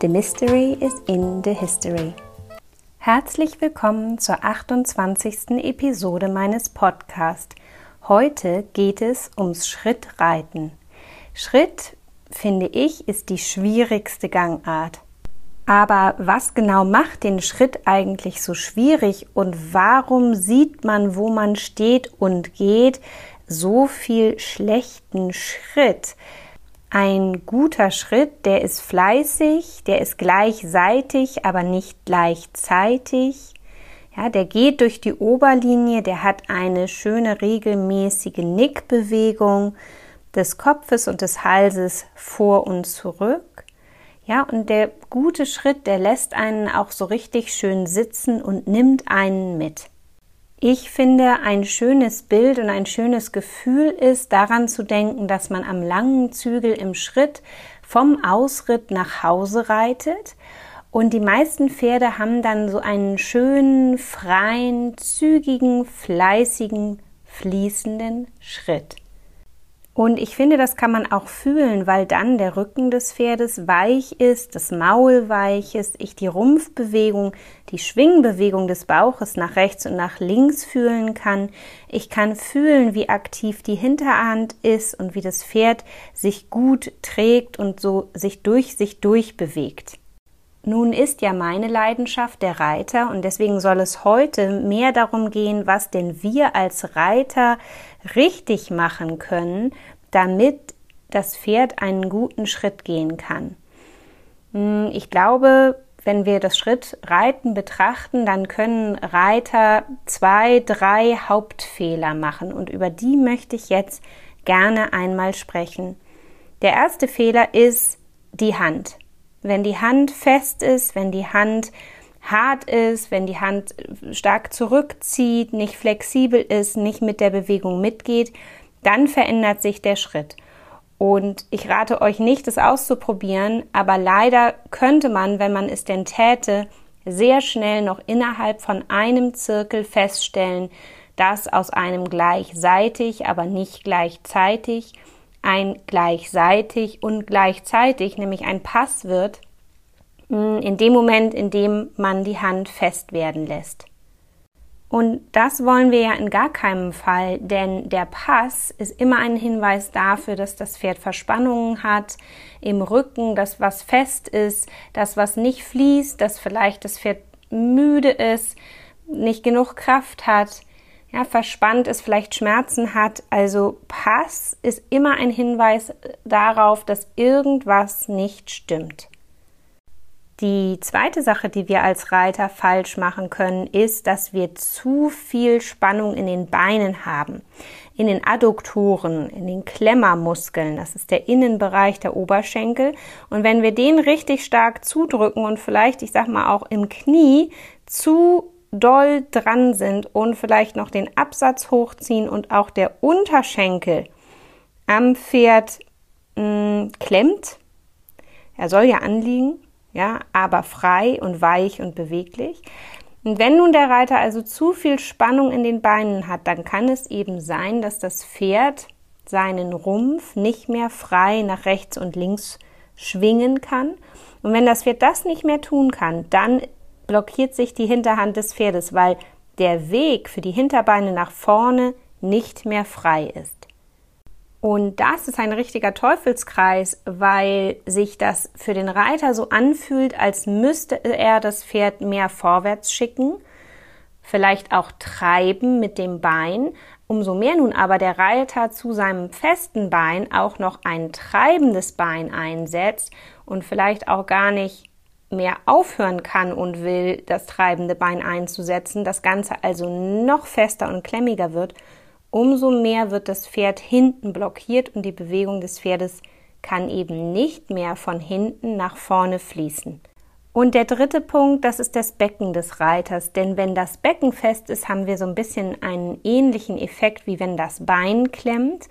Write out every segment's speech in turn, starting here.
The Mystery is in the History. Herzlich willkommen zur 28. Episode meines Podcasts. Heute geht es ums Schrittreiten. Schritt, finde ich, ist die schwierigste Gangart. Aber was genau macht den Schritt eigentlich so schwierig und warum sieht man, wo man steht und geht, so viel schlechten Schritt? Ein guter Schritt, der ist fleißig, der ist gleichseitig, aber nicht gleichzeitig. Ja, der geht durch die Oberlinie, der hat eine schöne regelmäßige Nickbewegung des Kopfes und des Halses vor und zurück. Ja, und der gute Schritt, der lässt einen auch so richtig schön sitzen und nimmt einen mit. Ich finde, ein schönes Bild und ein schönes Gefühl ist, daran zu denken, dass man am langen Zügel im Schritt vom Ausritt nach Hause reitet. Und die meisten Pferde haben dann so einen schönen, freien, zügigen, fleißigen, fließenden Schritt. Und ich finde, das kann man auch fühlen, weil dann der Rücken des Pferdes weich ist, das Maul weich ist, ich die Rumpfbewegung, die Schwingbewegung des Bauches nach rechts und nach links fühlen kann. Ich kann fühlen, wie aktiv die Hinterhand ist und wie das Pferd sich gut trägt und so sich durch sich durchbewegt. Nun ist ja meine Leidenschaft der Reiter und deswegen soll es heute mehr darum gehen, was denn wir als Reiter richtig machen können, damit das Pferd einen guten Schritt gehen kann. Hm, ich glaube, wenn wir das Schrittreiten betrachten, dann können Reiter zwei, drei Hauptfehler machen und über die möchte ich jetzt gerne einmal sprechen. Der erste Fehler ist die Hand. Wenn die Hand fest ist, wenn die Hand hart ist, wenn die Hand stark zurückzieht, nicht flexibel ist, nicht mit der Bewegung mitgeht, dann verändert sich der Schritt. Und ich rate euch nicht, es auszuprobieren, aber leider könnte man, wenn man es denn täte, sehr schnell noch innerhalb von einem Zirkel feststellen, dass aus einem gleichseitig, aber nicht gleichzeitig ein gleichseitig und gleichzeitig, nämlich ein Pass wird, mm, in dem Moment, in dem man die Hand fest werden lässt. Und das wollen wir ja in gar keinem Fall, denn der Pass ist immer ein Hinweis dafür, dass das Pferd Verspannungen hat im Rücken, dass was fest ist, dass was nicht fließt, dass vielleicht das Pferd müde ist, nicht genug Kraft hat ja, verspannt ist, vielleicht Schmerzen hat. Also Pass ist immer ein Hinweis darauf, dass irgendwas nicht stimmt. Die zweite Sache, die wir als Reiter falsch machen können, ist, dass wir zu viel Spannung in den Beinen haben, in den Adduktoren, in den Klemmermuskeln. Das ist der Innenbereich der Oberschenkel. Und wenn wir den richtig stark zudrücken und vielleicht, ich sag mal, auch im Knie zu doll dran sind und vielleicht noch den Absatz hochziehen und auch der Unterschenkel am Pferd mh, mm, klemmt. Er soll ja anliegen, ja, aber frei und weich und beweglich. Und wenn nun der Reiter also zu viel Spannung in den Beinen hat, dann kann es eben sein, dass das Pferd seinen Rumpf nicht mehr frei nach rechts und links schwingen kann. Und wenn das Pferd das nicht mehr tun kann, dann blockiert sich die Hinterhand des Pferdes, weil der Weg für die Hinterbeine nach vorne nicht mehr frei ist. Und das ist ein richtiger Teufelskreis, weil sich das für den Reiter so anfühlt, als müsste er das Pferd mehr vorwärts schicken, vielleicht auch treiben mit dem Bein. Umso mehr nun aber der Reiter zu seinem festen Bein auch noch ein treibendes Bein einsetzt und vielleicht auch gar nicht mehr aufhören kann und will, das treibende Bein einzusetzen, das Ganze also noch fester und klemmiger wird, umso mehr wird das Pferd hinten blockiert und die Bewegung des Pferdes kann eben nicht mehr von hinten nach vorne fließen. Und der dritte Punkt, das ist das Becken des Reiters. Denn wenn das Becken fest ist, haben wir so ein bisschen einen ähnlichen Effekt, wie wenn das Bein klemmt.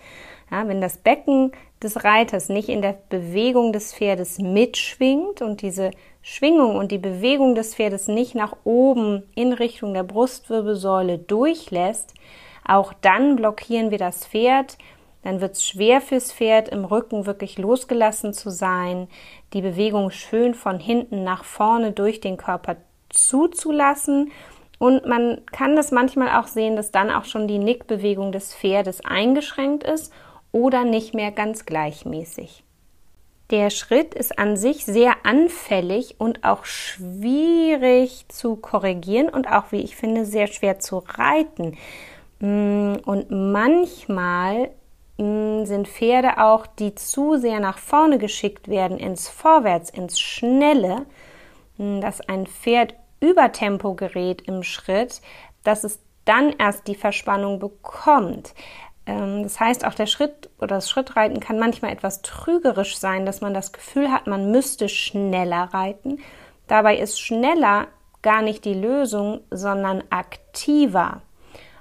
Ja, wenn das Becken des Reiters nicht in der Bewegung des Pferdes mitschwingt und diese Schwingung und die Bewegung des Pferdes nicht nach oben in Richtung der Brustwirbelsäule durchlässt, auch dann blockieren wir das Pferd dann wird es schwer fürs Pferd im Rücken wirklich losgelassen zu sein, die Bewegung schön von hinten nach vorne durch den Körper zuzulassen. Und man kann das manchmal auch sehen, dass dann auch schon die Nickbewegung des Pferdes eingeschränkt ist oder nicht mehr ganz gleichmäßig. Der Schritt ist an sich sehr anfällig und auch schwierig zu korrigieren und auch, wie ich finde, sehr schwer zu reiten. Mm, und manchmal sind Pferde auch, die zu sehr nach vorne geschickt werden, ins Vorwärts, ins Schnelle, dass ein Pferd über Tempo gerät im Schritt, dass es dann erst die Verspannung bekommt. Ähm, das heißt, auch der Schritt oder das Schrittreiten kann manchmal etwas trügerisch sein, dass man das Gefühl hat, man müsste schneller reiten. Dabei ist schneller gar nicht die Lösung, sondern aktiver.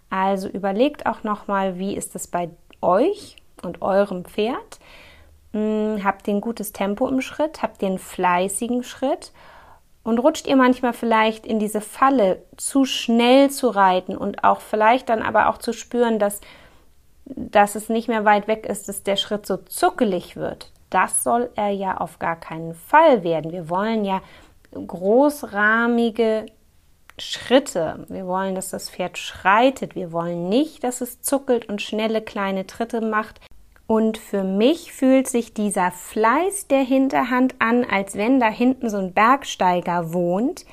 Also überlegt auch nochmal, wie ist es bei euch und eurem Pferd. Hm, habt ihr ein gutes Tempo im Schritt? Habt ihr einen fleißigen Schritt? Und rutscht ihr manchmal vielleicht in diese Falle, zu schnell zu reiten und auch vielleicht dann aber auch zu spüren, dass, dass es nicht mehr weit weg ist, dass der Schritt so zuckelig wird. Das soll er ja auf gar keinen Fall werden. Wir wollen ja großrahmige Schritte. Wir wollen, dass das Pferd schreitet. Wir wollen nicht, dass es zuckelt und schnelle kleine Tritte macht. Und für mich fühlt sich dieser Fleiß der Hinterhand an, als wenn da hinten so ein Bergsteiger wohnt,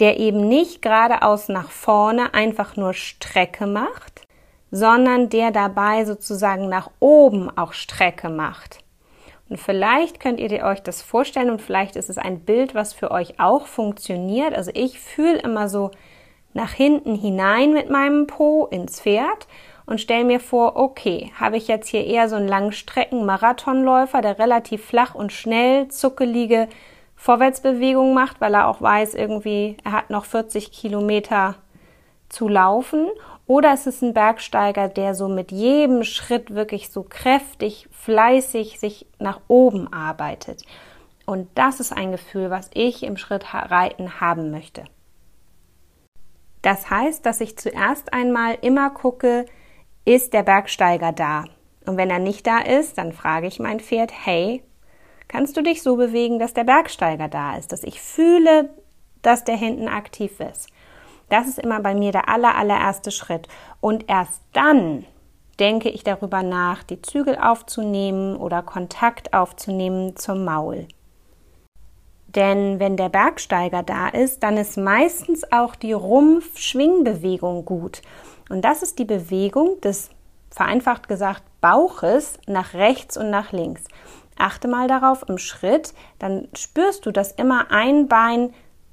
der eben nicht geradeaus nach vorne einfach nur Strecke macht, sondern der dabei sozusagen nach oben auch Strecke macht. Und vielleicht könnt ihr euch das vorstellen und vielleicht ist es ein Bild, was für euch auch funktioniert. Also ich fühle immer so nach hinten hinein mit meinem Po ins Pferd und stelle mir vor, okay, habe ich jetzt hier eher so einen Langstrecken-Marathonläufer, der relativ flach und schnell zuckelige Vorwärtsbewegungen macht, weil er auch weiß, irgendwie, er hat noch 40 Kilometer zu laufen oder es ist ein Bergsteiger, der so mit jedem Schritt wirklich so kräftig, fleißig sich nach oben arbeitet. Und das ist ein Gefühl, was ich im Schrittreiten haben möchte. Das heißt, dass ich zuerst einmal immer gucke, ist der Bergsteiger da? Und wenn er nicht da ist, dann frage ich mein Pferd, hey, kannst du dich so bewegen, dass der Bergsteiger da ist, dass ich fühle, dass der hinten aktiv ist. Das ist immer bei mir der aller, allererste Schritt. Und erst dann denke ich darüber nach, die Zügel aufzunehmen oder Kontakt aufzunehmen zum Maul. Denn wenn der Bergsteiger da ist, dann ist meistens auch die Rumpf-Schwingbewegung gut. Und das ist die Bewegung des, vereinfacht gesagt, Bauches nach rechts und nach links. Achte mal darauf im Schritt, dann spürst du, dass immer ein Bein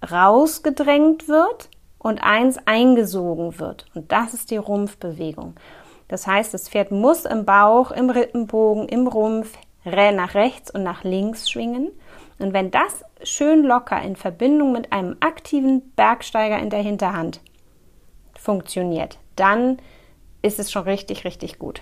rausgedrängt wird und eins eingesogen wird. Und das ist die Rumpfbewegung. Das heißt, das Pferd muss im Bauch, im Rippenbogen, im Rumpf nach rechts und nach links schwingen. Und wenn das schön locker in Verbindung mit einem aktiven Bergsteiger in der Hinterhand funktioniert, dann ist es schon richtig, richtig gut.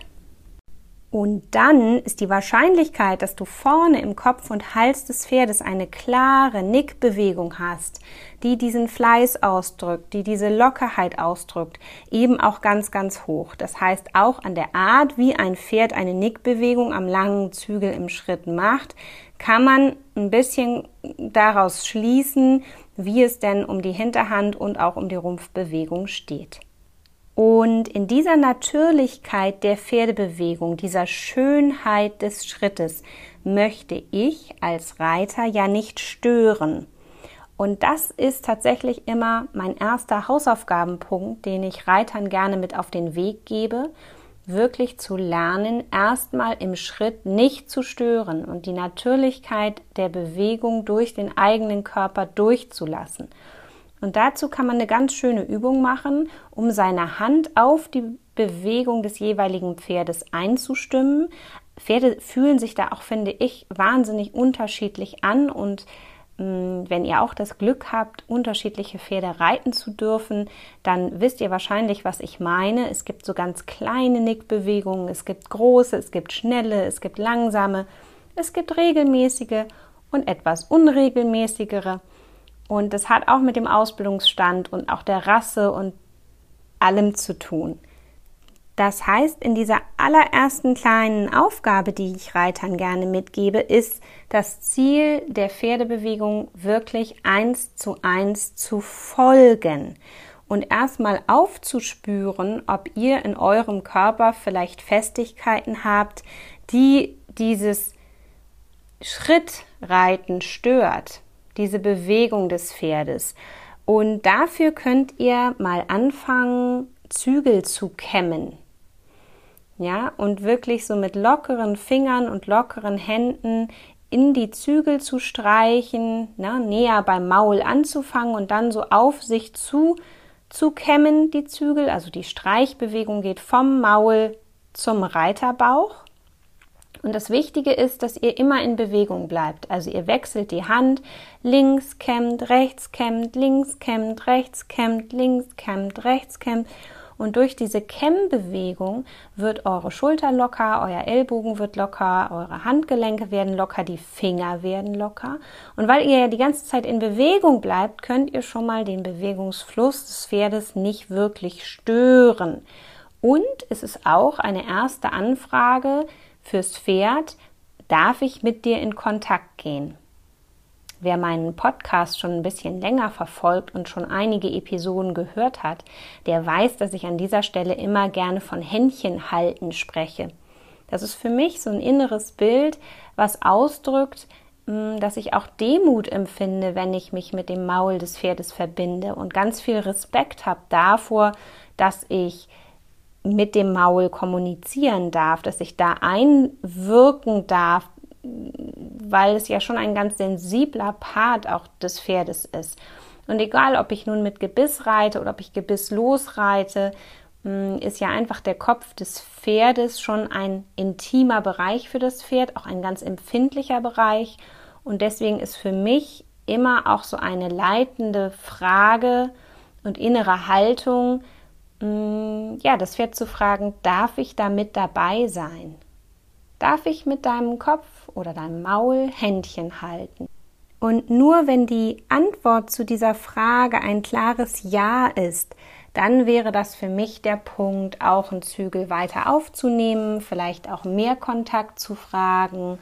Und dann ist die Wahrscheinlichkeit, dass du vorne im Kopf und Hals des Pferdes eine klare Nickbewegung hast, die diesen Fleiß ausdrückt, die diese Lockerheit ausdrückt, eben auch ganz, ganz hoch. Das heißt, auch an der Art, wie ein Pferd eine Nickbewegung am langen Zügel im Schritt macht, kann man ein bisschen daraus schließen, wie es denn um die Hinterhand und auch um die Rumpfbewegung steht. Und in dieser Natürlichkeit der Pferdebewegung, dieser Schönheit des Schrittes, möchte ich als Reiter ja nicht stören. Und das ist tatsächlich immer mein erster Hausaufgabenpunkt, den ich Reitern gerne mit auf den Weg gebe, wirklich zu lernen, erstmal im Schritt nicht zu stören und die Natürlichkeit der Bewegung durch den eigenen Körper durchzulassen. Und dazu kann man eine ganz schöne Übung machen, um seine Hand auf die Bewegung des jeweiligen Pferdes einzustimmen. Pferde fühlen sich da auch, finde ich, wahnsinnig unterschiedlich an und mm, wenn ihr auch das Glück habt, unterschiedliche Pferde reiten zu dürfen, dann wisst ihr wahrscheinlich, was ich meine. Es gibt so ganz kleine Nickbewegungen, es gibt große, es gibt schnelle, es gibt langsame, es gibt regelmäßige und etwas unregelmäßigere. Und das hat auch mit dem Ausbildungsstand und auch der Rasse und allem zu tun. Das heißt, in dieser allerersten kleinen Aufgabe, die ich Reitern gerne mitgebe, ist das Ziel der Pferdebewegung wirklich eins zu eins zu folgen und erstmal aufzuspüren, ob ihr in eurem Körper vielleicht Festigkeiten habt, die dieses Schrittreiten stört, diese Bewegung des Pferdes. Und dafür könnt ihr mal anfangen, Zügel zu kämmen. Ja, und wirklich so mit lockeren Fingern und lockeren Händen in die Zügel zu streichen, na, näher beim Maul anzufangen und dann so auf sich zu zu kämmen, die Zügel. Also die Streichbewegung geht vom Maul zum Reiterbauch. Und das Wichtige ist, dass ihr immer in Bewegung bleibt. Also ihr wechselt die Hand, links kämmt, rechts kämmt, links kämmt, rechts kämmt, links kämmt, rechts kämmt. Und durch diese Kämmbewegung wird eure Schulter locker, euer Ellbogen wird locker, eure Handgelenke werden locker, die Finger werden locker. Und weil ihr ja die ganze Zeit in Bewegung bleibt, könnt ihr schon mal den Bewegungsfluss des Pferdes nicht wirklich stören. Und es ist auch eine erste Anfrage fürs Pferd, darf ich mit dir in Kontakt gehen? Wer meinen Podcast schon ein bisschen länger verfolgt und schon einige Episoden gehört hat, der weiß, dass ich an dieser Stelle immer gerne von Händchen halten spreche. Das ist für mich so ein inneres Bild, was ausdrückt, hm, dass ich auch Demut empfinde, wenn ich mich mit dem Maul des Pferdes verbinde und ganz viel Respekt habe davor, dass ich mit dem Maul kommunizieren darf, dass ich da einwirken darf, weil es ja schon ein ganz sensibler Part auch des Pferdes ist. Und egal, ob ich nun mit Gebiss reite oder ob ich Gebiss losreite, mm, ist ja einfach der Kopf des Pferdes schon ein intimer Bereich für das Pferd, auch ein ganz empfindlicher Bereich. Und deswegen ist für mich immer auch so eine leitende Frage und innere Haltung, ja, das Pferd zu fragen, darf ich da mit dabei sein? Darf ich mit deinem Kopf oder deinem Maul Händchen halten? Und nur wenn die Antwort zu dieser Frage ein klares Ja ist, dann wäre das für mich der Punkt, auch einen Zügel weiter aufzunehmen, vielleicht auch mehr Kontakt zu fragen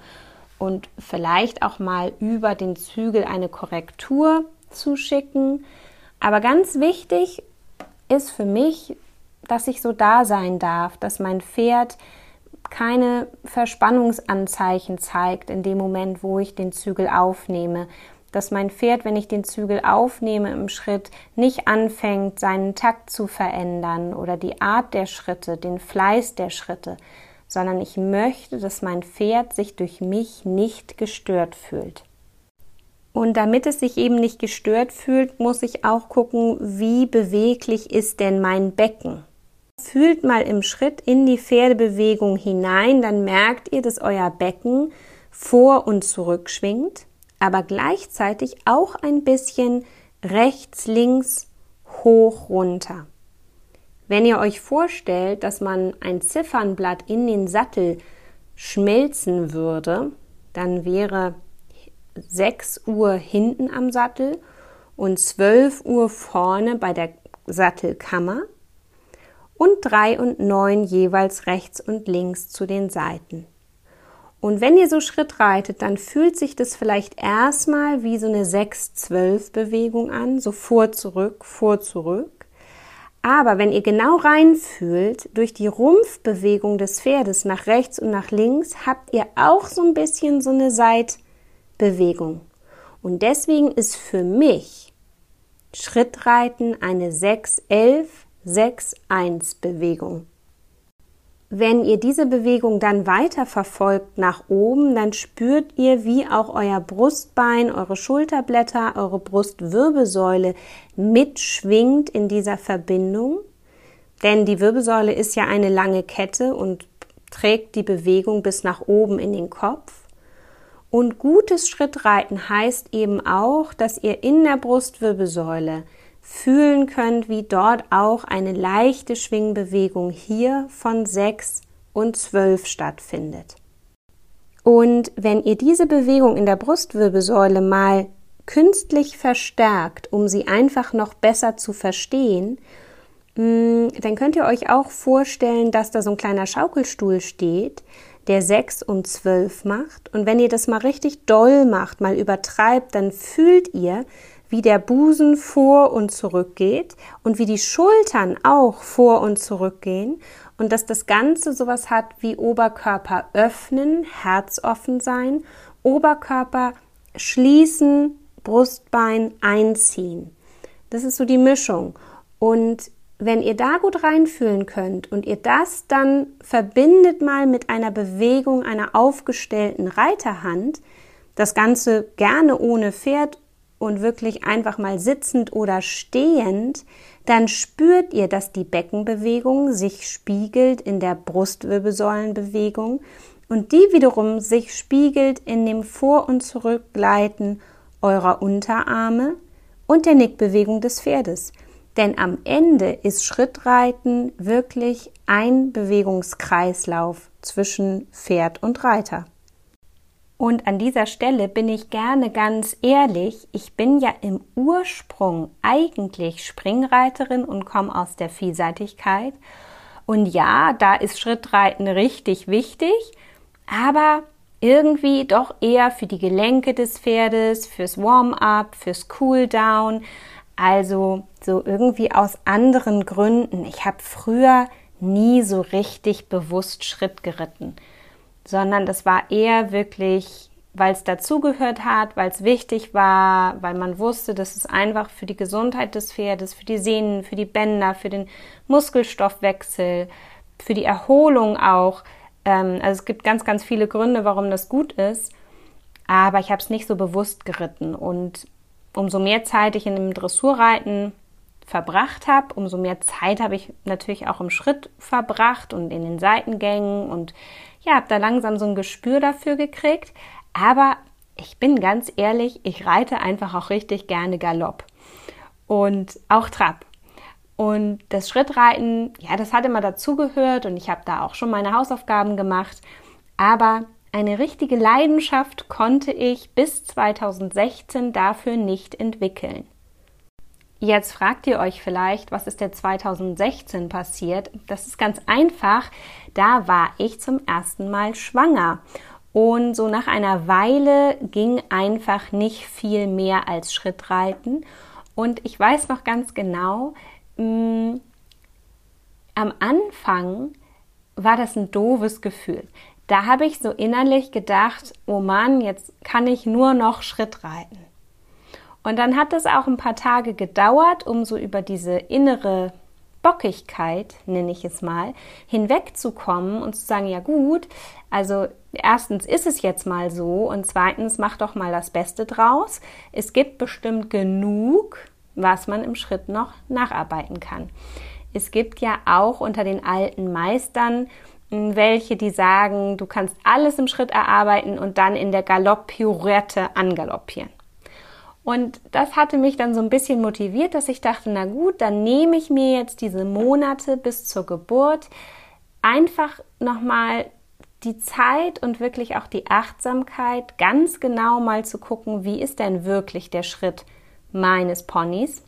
und vielleicht auch mal über den Zügel eine Korrektur zu schicken. Aber ganz wichtig ist für mich, dass ich so da sein darf, dass mein Pferd keine Verspannungsanzeichen zeigt in dem Moment, wo ich den Zügel aufnehme. Dass mein Pferd, wenn ich den Zügel aufnehme im Schritt, nicht anfängt, seinen Takt zu verändern oder die Art der Schritte, den Fleiß der Schritte, sondern ich möchte, dass mein Pferd sich durch mich nicht gestört fühlt. Und damit es sich eben nicht gestört fühlt, muss ich auch gucken, wie beweglich ist denn mein Becken. Fühlt mal im Schritt in die Pferdebewegung hinein, dann merkt ihr, dass euer Becken vor und zurück schwingt, aber gleichzeitig auch ein bisschen rechts, links, hoch, runter. Wenn ihr euch vorstellt, dass man ein Ziffernblatt in den Sattel schmelzen würde, dann wäre 6 Uhr hinten am Sattel und 12 Uhr vorne bei der Sattelkammer und drei und neun jeweils rechts und links zu den Seiten. Und wenn ihr so Schritt reitet, dann fühlt sich das vielleicht erstmal wie so eine 6-12 Bewegung an, so vor, zurück, vor, zurück. Aber wenn ihr genau reinfühlt, durch die Rumpfbewegung des Pferdes nach rechts und nach links, habt ihr auch so ein bisschen so eine Seitbewegung. Und deswegen ist für mich Schrittreiten eine 6-11 6-1-Bewegung. Wenn ihr diese Bewegung dann weiter verfolgt nach oben, dann spürt ihr, wie auch euer Brustbein, eure Schulterblätter, eure Brustwirbelsäule mitschwingt in dieser Verbindung. Denn die Wirbelsäule ist ja eine lange Kette und trägt die Bewegung bis nach oben in den Kopf. Und gutes Schrittreiten heißt eben auch, dass ihr in der Brustwirbelsäule fühlen könnt, wie dort auch eine leichte Schwingbewegung hier von 6 und 12 stattfindet. Und wenn ihr diese Bewegung in der Brustwirbelsäule mal künstlich verstärkt, um sie einfach noch besser zu verstehen, mm, dann könnt ihr euch auch vorstellen, dass da so ein kleiner Schaukelstuhl steht, der 6 und 12 macht. Und wenn ihr das mal richtig doll macht, mal übertreibt, dann fühlt ihr, wie der Busen vor und zurück geht und wie die Schultern auch vor und zurück gehen und dass das Ganze sowas hat wie Oberkörper öffnen, Herz offen sein, Oberkörper schließen, Brustbein einziehen. Das ist so die Mischung. Und wenn ihr da gut reinfühlen könnt und ihr das dann verbindet mal mit einer Bewegung einer aufgestellten Reiterhand, das Ganze gerne ohne Pferd und wirklich einfach mal sitzend oder stehend, dann spürt ihr, dass die Beckenbewegung sich spiegelt in der Brustwirbelsäulenbewegung und die wiederum sich spiegelt in dem Vor- und Zurückgleiten eurer Unterarme und der Nickbewegung des Pferdes. Denn am Ende ist Schrittreiten wirklich ein Bewegungskreislauf zwischen Pferd und Reiter. Und an dieser Stelle bin ich gerne ganz ehrlich, ich bin ja im Ursprung eigentlich Springreiterin und komme aus der Vielseitigkeit. Und ja, da ist Schrittreiten richtig wichtig, aber irgendwie doch eher für die Gelenke des Pferdes, fürs Warm-up, fürs Cool-down, also so irgendwie aus anderen Gründen. Ich habe früher nie so richtig bewusst Schritt geritten sondern das war eher wirklich, weil es dazugehört hat, weil es wichtig war, weil man wusste, dass es einfach für die Gesundheit des Pferdes, für die Sehnen, für die Bänder, für den Muskelstoffwechsel, für die Erholung auch. Ähm, also es gibt ganz, ganz viele Gründe, warum das gut ist. Aber ich habe es nicht so bewusst geritten. Und umso mehr Zeit ich in dem Dressurreiten verbracht habe, umso mehr Zeit habe ich natürlich auch im Schritt verbracht und in den Seitengängen und ja, habe da langsam so ein Gespür dafür gekriegt. Aber ich bin ganz ehrlich, ich reite einfach auch richtig gerne Galopp und auch Trab. Und das Schrittreiten, ja, das hat immer dazugehört und ich habe da auch schon meine Hausaufgaben gemacht. Aber eine richtige Leidenschaft konnte ich bis 2016 dafür nicht entwickeln. Jetzt fragt ihr euch vielleicht, was ist der 2016 passiert? Das ist ganz einfach. Da war ich zum ersten Mal schwanger. Und so nach einer Weile ging einfach nicht viel mehr als Schrittreiten. Und ich weiß noch ganz genau, mh, mm, am Anfang war das ein doofes Gefühl. Da habe ich so innerlich gedacht, oh Mann, jetzt kann ich nur noch Schritt reiten. Und dann hat es auch ein paar Tage gedauert, um so über diese innere Bockigkeit, nenne ich es mal, hinwegzukommen und zu sagen, ja gut, also erstens ist es jetzt mal so und zweitens mach doch mal das Beste draus. Es gibt bestimmt genug, was man im Schritt noch nacharbeiten kann. Es gibt ja auch unter den alten Meistern welche, die sagen, du kannst alles im Schritt erarbeiten und dann in der Galopp-Pirouette angaloppieren. Und das hatte mich dann so ein bisschen motiviert, dass ich dachte, na gut, dann nehme ich mir jetzt diese Monate bis zur Geburt einfach nochmal die Zeit und wirklich auch die Achtsamkeit, ganz genau mal zu gucken, wie ist denn wirklich der Schritt meines Ponys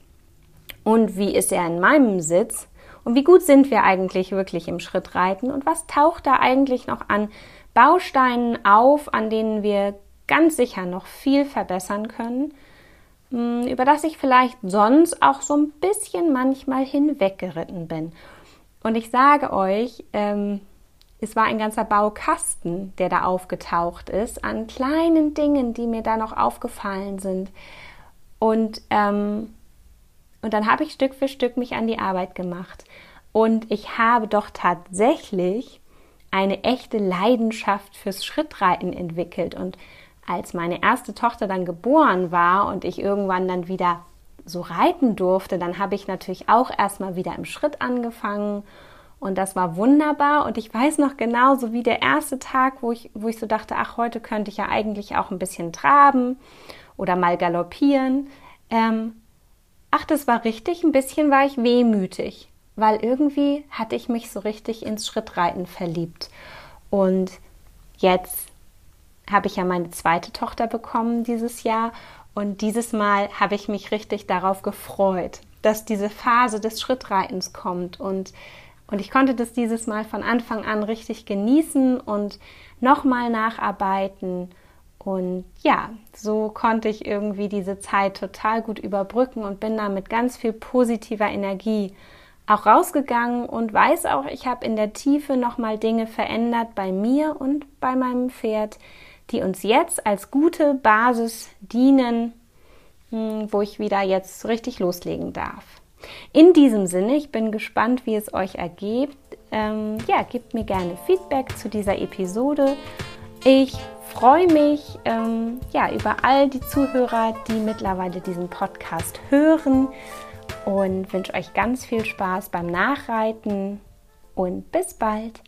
und wie ist er in meinem Sitz und wie gut sind wir eigentlich wirklich im Schrittreiten und was taucht da eigentlich noch an Bausteinen auf, an denen wir ganz sicher noch viel verbessern können hm, über das ich vielleicht sonst auch so ein bisschen manchmal hinweggeritten bin. Und ich sage euch, ähm, es war ein ganzer Baukasten, der da aufgetaucht ist, an kleinen Dingen, die mir da noch aufgefallen sind. Und, ähm, und dann habe ich Stück für Stück mich an die Arbeit gemacht. Und ich habe doch tatsächlich eine echte Leidenschaft fürs Schrittreiten entwickelt. Und als meine erste Tochter dann geboren war und ich irgendwann dann wieder so reiten durfte, dann habe ich natürlich auch erstmal wieder im Schritt angefangen Und das war wunderbar. Und ich weiß noch genau, so wie der erste Tag, wo ich, wo ich so dachte, ach, heute könnte ich ja eigentlich auch ein bisschen traben oder mal galoppieren. Ähm, ach, das war richtig, ein bisschen war ich wehmütig, weil irgendwie hatte ich mich so richtig ins Schrittreiten verliebt. Und jetzt habe ich ja meine zweite Tochter bekommen dieses Jahr und dieses Mal habe ich mich richtig darauf gefreut, dass diese Phase des Schrittreitens kommt und und ich konnte das dieses Mal von Anfang an richtig genießen und nochmal nacharbeiten. Und ja, so konnte ich irgendwie diese Zeit total gut überbrücken und bin da mit ganz viel positiver Energie auch rausgegangen und weiß auch, ich habe in der Tiefe nochmal Dinge verändert bei mir und bei meinem Pferd, die uns jetzt als gute Basis dienen, hm, wo ich wieder jetzt richtig loslegen darf. In diesem Sinne, ich bin gespannt, wie es euch ergebt. Ähm, ja, gebt mir gerne Feedback zu dieser Episode. Ich freue mich ähm, ja, über all die Zuhörer, die mittlerweile diesen Podcast hören und wünsche euch ganz viel Spaß beim Nachreiten und bis bald.